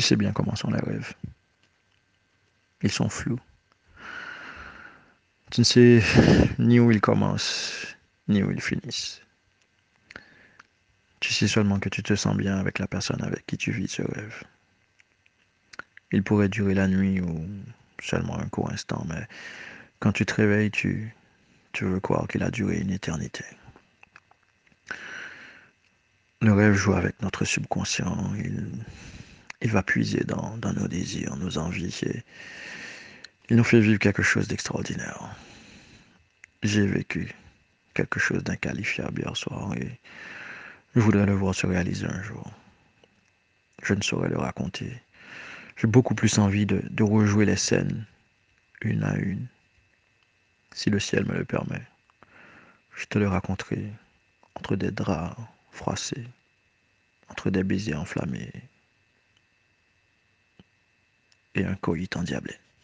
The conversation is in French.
Tu sais bien comment sont les rêves. Ils sont flous. Tu ne sais ni où ils commencent, ni où ils finissent. Tu sais seulement que tu te sens bien avec la personne avec qui tu vis ce rêve. Il pourrait durer la nuit ou seulement un court instant, mais quand tu te réveilles, tu, tu veux croire qu'il a duré une éternité. Le rêve joue avec notre subconscient. Il va puiser dans, nos désirs, nos envies. Il nous fait vivre quelque chose d'extraordinaire. J'ai vécu quelque chose d'inqualifiable hier soir et je voudrais le voir se réaliser un jour. Je ne saurais le raconter. J'ai beaucoup plus envie de rejouer les scènes une à une, si le ciel me le permet. Je te le raconterai entre des draps froissés, entre des baisers enflammés et un coït endiablé.